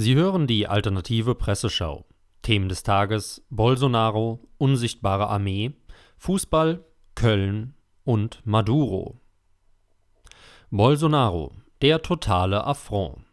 Sie hören die alternative Presseschau. Themen des Tages: Bolsonaro, unsichtbare Armee, Fußball, Köln und Maduro. Bolsonaro, der totale Affront.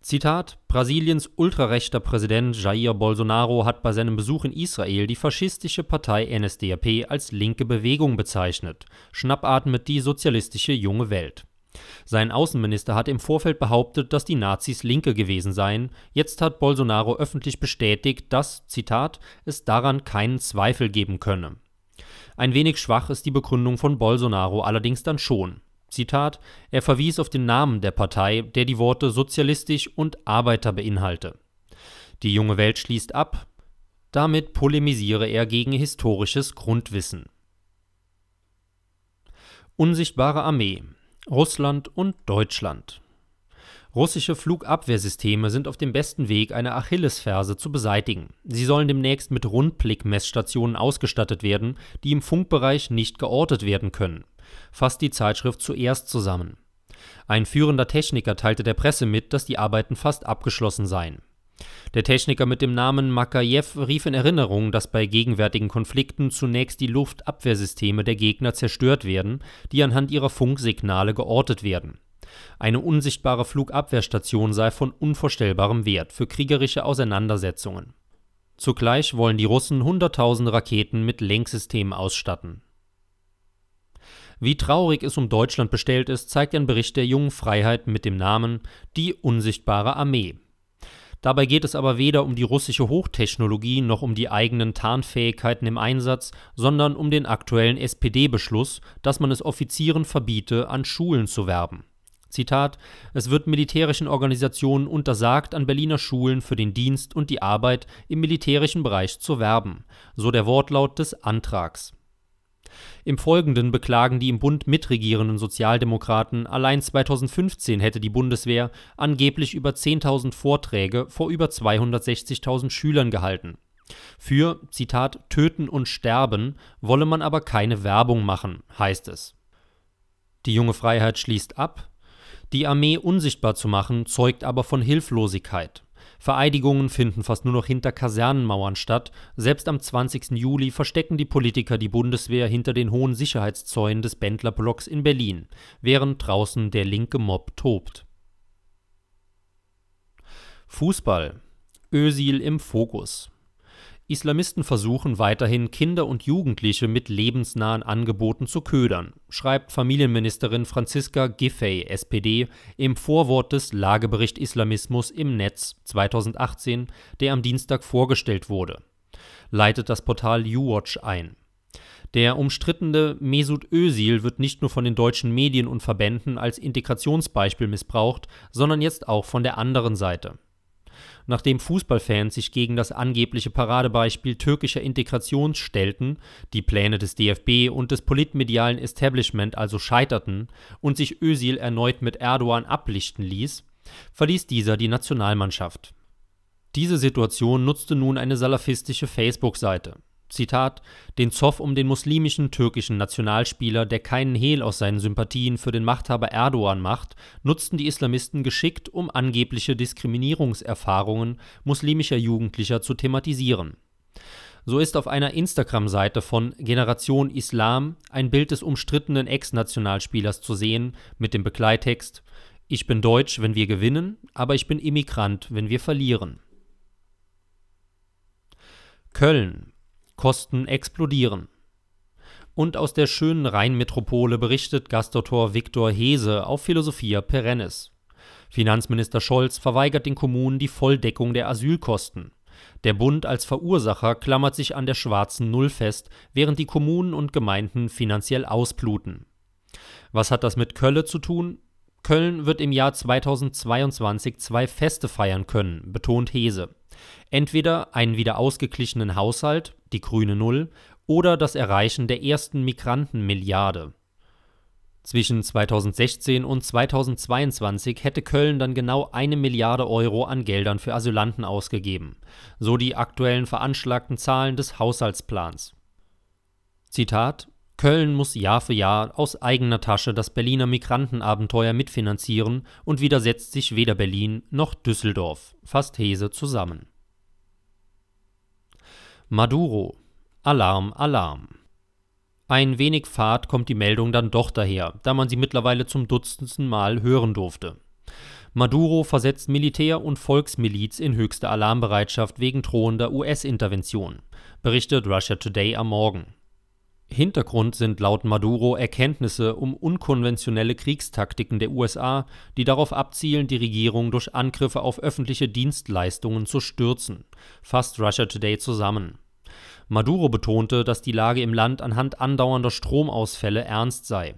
Zitat: Brasiliens ultrarechter Präsident Jair Bolsonaro hat bei seinem Besuch in Israel die faschistische Partei NSDAP als linke Bewegung bezeichnet, schnappatmet die sozialistische junge Welt. Sein Außenminister hat im Vorfeld behauptet, dass die Nazis Linke gewesen seien, jetzt hat Bolsonaro öffentlich bestätigt, dass, Zitat, es daran keinen Zweifel geben könne. Ein wenig schwach ist die Begründung von Bolsonaro allerdings dann schon. Zitat, er verwies auf den Namen der Partei, der die Worte sozialistisch und Arbeiter beinhalte. Die junge Welt schließt ab, damit polemisiere er gegen historisches Grundwissen. Unsichtbare Armee Russland und Deutschland. Russische Flugabwehrsysteme sind auf dem besten Weg, eine Achillesferse zu beseitigen. Sie sollen demnächst mit Rundblickmessstationen ausgestattet werden, die im Funkbereich nicht geortet werden können. Fasst die Zeitschrift zuerst zusammen. Ein führender Techniker teilte der Presse mit, dass die Arbeiten fast abgeschlossen seien. Der Techniker mit dem Namen Makajew rief in Erinnerung, dass bei gegenwärtigen Konflikten zunächst die Luftabwehrsysteme der Gegner zerstört werden, die anhand ihrer Funksignale geortet werden. Eine unsichtbare Flugabwehrstation sei von unvorstellbarem Wert für kriegerische Auseinandersetzungen. Zugleich wollen die Russen hunderttausende Raketen mit Lenksystemen ausstatten. Wie traurig es um Deutschland bestellt ist, zeigt ein Bericht der Jungen Freiheit mit dem Namen Die unsichtbare Armee Dabei geht es aber weder um die russische Hochtechnologie noch um die eigenen Tarnfähigkeiten im Einsatz, sondern um den aktuellen SPD-Beschluss, dass man es Offizieren verbiete, an Schulen zu werben. Zitat: Es wird militärischen Organisationen untersagt, an Berliner Schulen für den Dienst und die Arbeit im militärischen Bereich zu werben, so der Wortlaut des Antrags im Folgenden beklagen die im Bund mitregierenden Sozialdemokraten, allein 2015 hätte die Bundeswehr angeblich über 10.000 Vorträge vor über 260.000 Schülern gehalten. Für, Zitat, Töten und Sterben wolle man aber keine Werbung machen, heißt es. Die junge Freiheit schließt ab, die Armee unsichtbar zu machen, zeugt aber von Hilflosigkeit. Vereidigungen finden fast nur noch hinter Kasernenmauern statt. Selbst am 20. Juli verstecken die Politiker die Bundeswehr hinter den hohen Sicherheitszäunen des Bendlerblocks in Berlin, während draußen der linke Mob tobt. Fußball. Ösil im Fokus. Islamisten versuchen weiterhin, Kinder und Jugendliche mit lebensnahen Angeboten zu ködern, schreibt Familienministerin Franziska Giffey, SPD, im Vorwort des Lagebericht Islamismus im Netz 2018, der am Dienstag vorgestellt wurde. Leitet das Portal YouWatch ein. Der umstrittene Mesut Özil wird nicht nur von den deutschen Medien und Verbänden als Integrationsbeispiel missbraucht, sondern jetzt auch von der anderen Seite nachdem Fußballfans sich gegen das angebliche Paradebeispiel türkischer Integration stellten, die Pläne des DFB und des politmedialen Establishment also scheiterten und sich Özil erneut mit Erdogan ablichten ließ, verließ dieser die Nationalmannschaft. Diese Situation nutzte nun eine salafistische Facebook-Seite Zitat, den Zoff um den muslimischen türkischen Nationalspieler, der keinen Hehl aus seinen Sympathien für den Machthaber Erdogan macht, nutzten die Islamisten geschickt, um angebliche Diskriminierungserfahrungen muslimischer Jugendlicher zu thematisieren. So ist auf einer Instagram-Seite von Generation Islam ein Bild des umstrittenen Ex-Nationalspielers zu sehen mit dem Begleittext Ich bin deutsch, wenn wir gewinnen, aber ich bin Immigrant, wenn wir verlieren. Köln Kosten explodieren. Und aus der schönen Rheinmetropole berichtet Gastautor Viktor Hese auf Philosophia Perennis. Finanzminister Scholz verweigert den Kommunen die Volldeckung der Asylkosten. Der Bund als Verursacher klammert sich an der schwarzen Null fest, während die Kommunen und Gemeinden finanziell ausbluten. Was hat das mit Kölle zu tun? Köln wird im Jahr 2022 zwei Feste feiern können, betont Hese. Entweder einen wieder ausgeglichenen Haushalt, die grüne Null, oder das Erreichen der ersten Migrantenmilliarde. Zwischen 2016 und 2022 hätte Köln dann genau eine Milliarde Euro an Geldern für Asylanten ausgegeben, so die aktuellen veranschlagten Zahlen des Haushaltsplans. Zitat Köln muss Jahr für Jahr aus eigener Tasche das Berliner Migrantenabenteuer mitfinanzieren und widersetzt sich weder Berlin noch Düsseldorf, fasst Hese zusammen. Maduro Alarm, Alarm. Ein wenig Fahrt kommt die Meldung dann doch daher, da man sie mittlerweile zum dutzendsten Mal hören durfte. Maduro versetzt Militär und Volksmiliz in höchste Alarmbereitschaft wegen drohender US-Intervention, berichtet Russia Today am Morgen. Hintergrund sind laut Maduro Erkenntnisse um unkonventionelle Kriegstaktiken der USA, die darauf abzielen, die Regierung durch Angriffe auf öffentliche Dienstleistungen zu stürzen, fasst Russia Today zusammen. Maduro betonte, dass die Lage im Land anhand andauernder Stromausfälle ernst sei.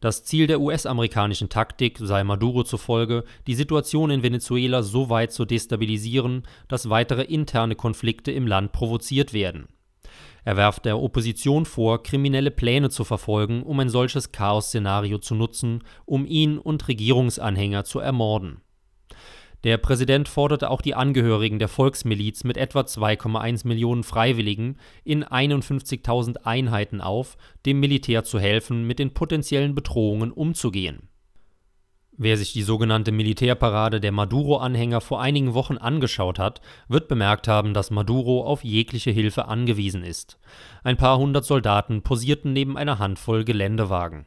Das Ziel der US-amerikanischen Taktik sei Maduro zufolge, die Situation in Venezuela so weit zu destabilisieren, dass weitere interne Konflikte im Land provoziert werden. Er werft der Opposition vor, kriminelle Pläne zu verfolgen, um ein solches Chaos-Szenario zu nutzen, um ihn und Regierungsanhänger zu ermorden. Der Präsident forderte auch die Angehörigen der Volksmiliz mit etwa 2,1 Millionen Freiwilligen in 51.000 Einheiten auf, dem Militär zu helfen, mit den potenziellen Bedrohungen umzugehen. Wer sich die sogenannte Militärparade der Maduro-Anhänger vor einigen Wochen angeschaut hat, wird bemerkt haben, dass Maduro auf jegliche Hilfe angewiesen ist. Ein paar hundert Soldaten posierten neben einer Handvoll Geländewagen.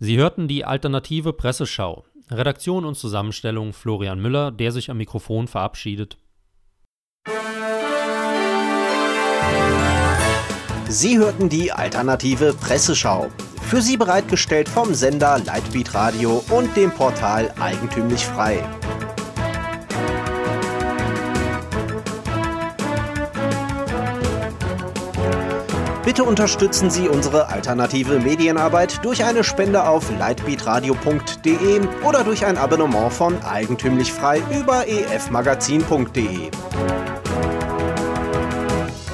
Sie hörten die alternative Presseschau. Redaktion und Zusammenstellung Florian Müller, der sich am Mikrofon verabschiedet. Sie hörten die alternative Presseschau. Für Sie bereitgestellt vom Sender Lightbeat Radio und dem Portal Eigentümlich Frei. Bitte unterstützen Sie unsere alternative Medienarbeit durch eine Spende auf lightbeatradio.de oder durch ein Abonnement von Eigentümlich Frei über efmagazin.de.